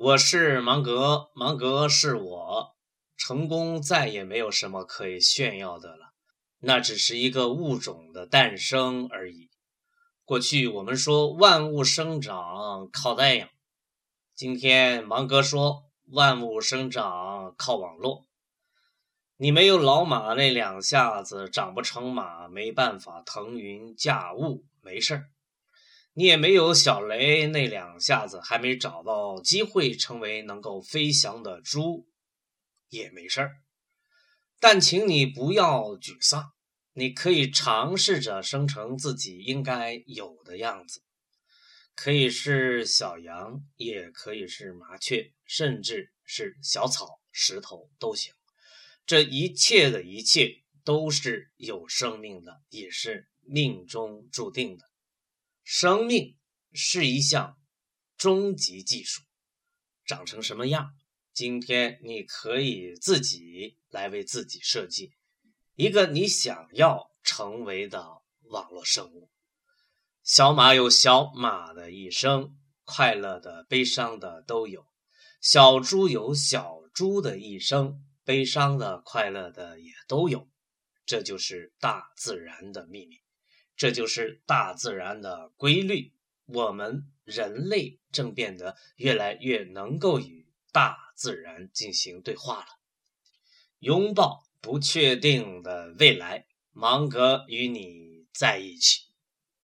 我是芒格，芒格是我。成功再也没有什么可以炫耀的了，那只是一个物种的诞生而已。过去我们说万物生长靠太阳，今天芒格说万物生长靠网络。你没有老马那两下子长不成马，没办法腾云驾雾，没事儿。你也没有小雷那两下子，还没找到机会成为能够飞翔的猪，也没事儿。但请你不要沮丧，你可以尝试着生成自己应该有的样子，可以是小羊，也可以是麻雀，甚至是小草、石头都行。这一切的一切都是有生命的，也是命中注定的。生命是一项终极技术，长成什么样？今天你可以自己来为自己设计一个你想要成为的网络生物。小马有小马的一生，快乐的、悲伤的都有；小猪有小猪的一生，悲伤的、快乐的也都有。这就是大自然的秘密。这就是大自然的规律，我们人类正变得越来越能够与大自然进行对话了。拥抱不确定的未来，芒格与你在一起。